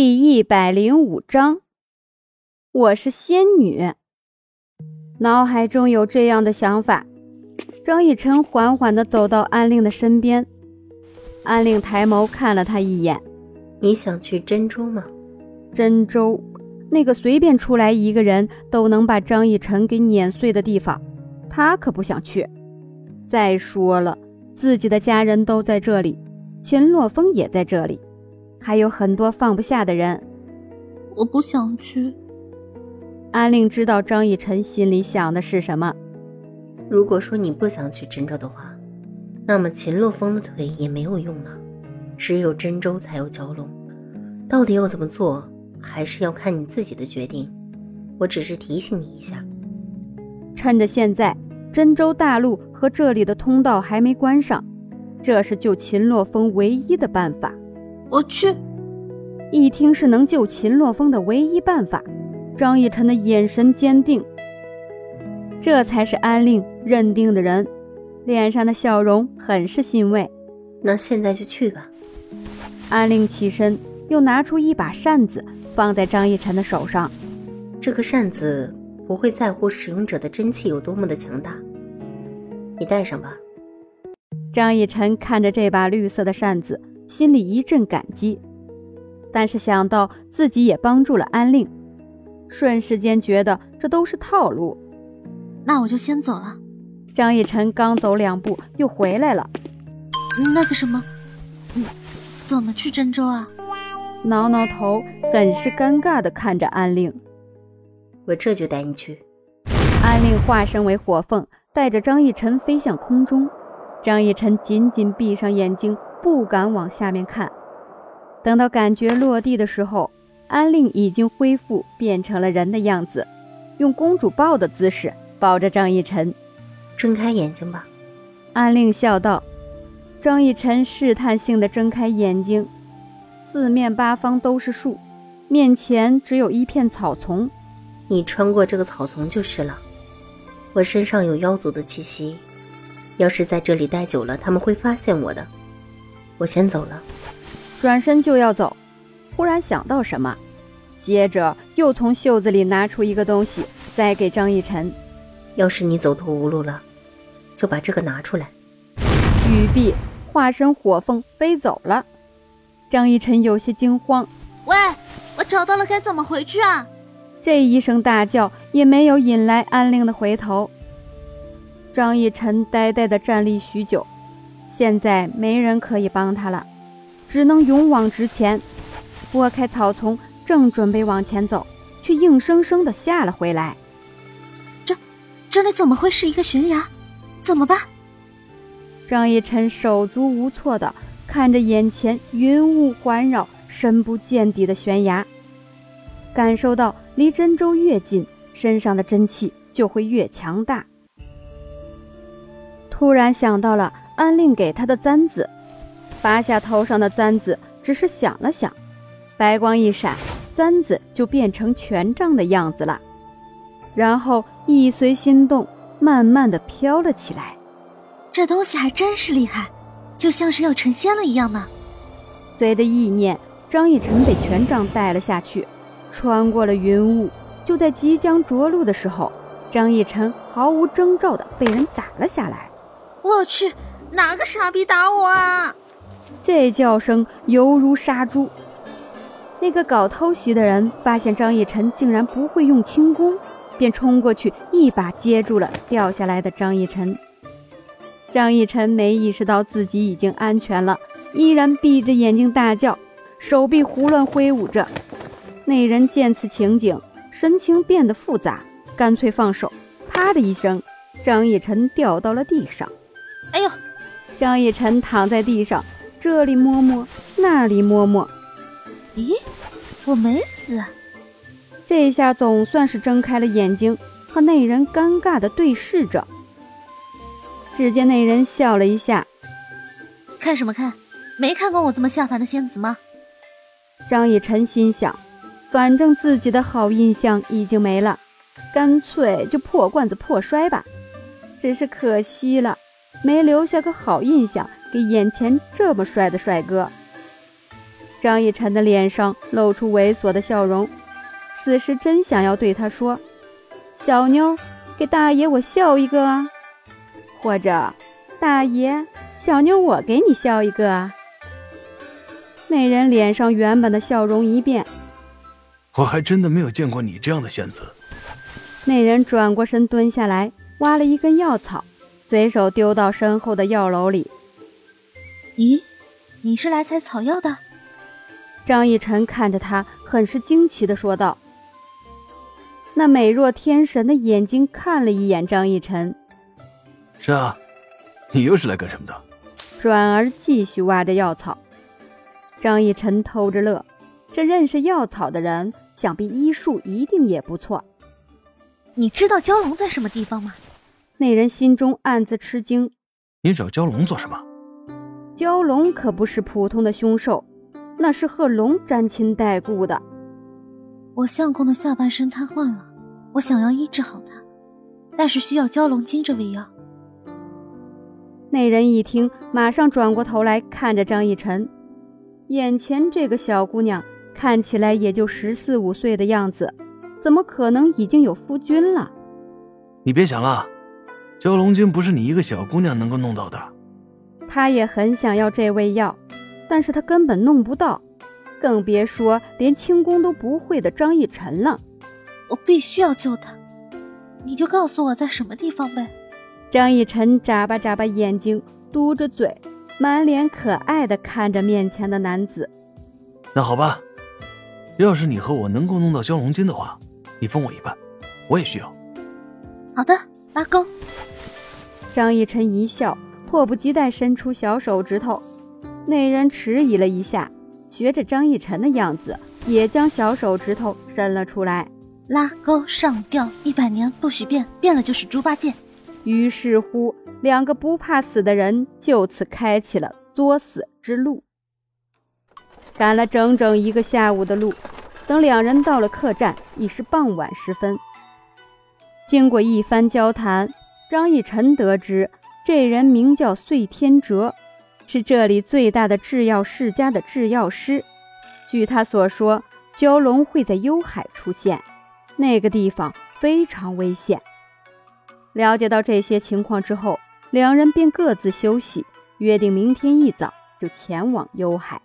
第一百零五章，我是仙女。脑海中有这样的想法。张逸晨缓缓地走到安令的身边，安令抬眸看了他一眼：“你想去真州吗？”真州，那个随便出来一个人都能把张逸晨给碾碎的地方，他可不想去。再说了，自己的家人都在这里，秦洛风也在这里。还有很多放不下的人，我不想去。安令知道张逸晨心里想的是什么。如果说你不想去真州的话，那么秦洛风的腿也没有用了。只有真州才有蛟龙，到底要怎么做，还是要看你自己的决定。我只是提醒你一下，趁着现在真州大陆和这里的通道还没关上，这是救秦洛风唯一的办法。我去！一听是能救秦洛风的唯一办法，张逸晨的眼神坚定。这才是安令认定的人，脸上的笑容很是欣慰。那现在就去吧。安令起身，又拿出一把扇子放在张逸晨的手上。这个扇子不会在乎使用者的真气有多么的强大，你带上吧。张逸晨看着这把绿色的扇子。心里一阵感激，但是想到自己也帮助了安令，瞬时间觉得这都是套路。那我就先走了。张逸晨刚走两步又回来了。那个什么，嗯，怎么去真州啊？挠挠头，很是尴尬地看着安令。我这就带你去。安令化身为火凤，带着张逸晨飞向空中。张逸晨紧紧闭上眼睛。不敢往下面看，等到感觉落地的时候，安令已经恢复变成了人的样子，用公主抱的姿势抱着张逸晨。睁开眼睛吧，安令笑道。张逸晨试探性的睁开眼睛，四面八方都是树，面前只有一片草丛。你穿过这个草丛就是了。我身上有妖族的气息，要是在这里待久了，他们会发现我的。我先走了，转身就要走，忽然想到什么，接着又从袖子里拿出一个东西，塞给张逸晨。要是你走投无路了，就把这个拿出来。语毕，化身火凤飞走了。张逸晨有些惊慌：“喂，我找到了，该怎么回去啊？”这一声大叫也没有引来安令的回头。张逸晨呆呆地站立许久。现在没人可以帮他了，只能勇往直前，拨开草丛，正准备往前走，却硬生生的下了回来。这，这里怎么会是一个悬崖？怎么办？张逸晨手足无措的看着眼前云雾环绕、深不见底的悬崖，感受到离真州越近，身上的真气就会越强大。突然想到了。安令给他的簪子，拔下头上的簪子，只是想了想，白光一闪，簪子就变成权杖的样子了，然后意随心动，慢慢的飘了起来。这东西还真是厉害，就像是要成仙了一样呢。随着意念，张逸晨被权杖带了下去，穿过了云雾。就在即将着陆的时候，张逸晨毫无征兆的被人打了下来。我去！哪个傻逼打我啊！这叫声犹如杀猪。那个搞偷袭的人发现张逸晨竟然不会用轻功，便冲过去一把接住了掉下来的张逸晨。张逸晨没意识到自己已经安全了，依然闭着眼睛大叫，手臂胡乱挥舞着。那人见此情景，神情变得复杂，干脆放手。啪的一声，张逸晨掉到了地上。哎呦！张逸晨躺在地上，这里摸摸，那里摸摸。咦，我没死。这下总算是睁开了眼睛，和那人尴尬的对视着。只见那人笑了一下：“看什么看？没看过我这么下凡的仙子吗？”张逸晨心想：反正自己的好印象已经没了，干脆就破罐子破摔吧。只是可惜了。没留下个好印象给眼前这么帅的帅哥。张逸晨的脸上露出猥琐的笑容，此时真想要对他说：“小妞，给大爷我笑一个啊！”或者“大爷，小妞我给你笑一个啊！”那人脸上原本的笑容一变，我还真的没有见过你这样的仙子。那人转过身蹲下来，挖了一根药草，随手丢到身后的药篓里。咦，你是来采草药的？张逸晨看着他，很是惊奇的说道。那美若天神的眼睛看了一眼张逸晨。是啊，你又是来干什么的？转而继续挖着药草。张逸晨偷着乐，这认识药草的人，想必医术一定也不错。你知道蛟龙在什么地方吗？那人心中暗自吃惊。你找蛟龙做什么？蛟龙可不是普通的凶兽，那是和龙沾亲带故的。我相公的下半身瘫痪了，我想要医治好他，但是需要蛟龙精这味药。那人一听，马上转过头来看着张逸晨。眼前这个小姑娘看起来也就十四五岁的样子，怎么可能已经有夫君了？你别想了，蛟龙精不是你一个小姑娘能够弄到的。他也很想要这味药，但是他根本弄不到，更别说连轻功都不会的张逸晨了。我必须要救他，你就告诉我在什么地方呗。张逸晨眨巴眨巴眼睛，嘟着嘴。满脸可爱的看着面前的男子，那好吧，要是你和我能够弄到蛟龙筋的话，你分我一半，我也需要。好的，拉钩。张逸晨一笑，迫不及待伸出小手指头。那人迟疑了一下，学着张逸晨的样子，也将小手指头伸了出来。拉钩上吊一百年不许变，变了就是猪八戒。于是乎。两个不怕死的人就此开启了作死之路。赶了整整一个下午的路，等两人到了客栈，已是傍晚时分。经过一番交谈，张逸晨得知这人名叫岁天哲，是这里最大的制药世家的制药师。据他所说，蛟龙会在幽海出现，那个地方非常危险。了解到这些情况之后。两人便各自休息，约定明天一早就前往幽海。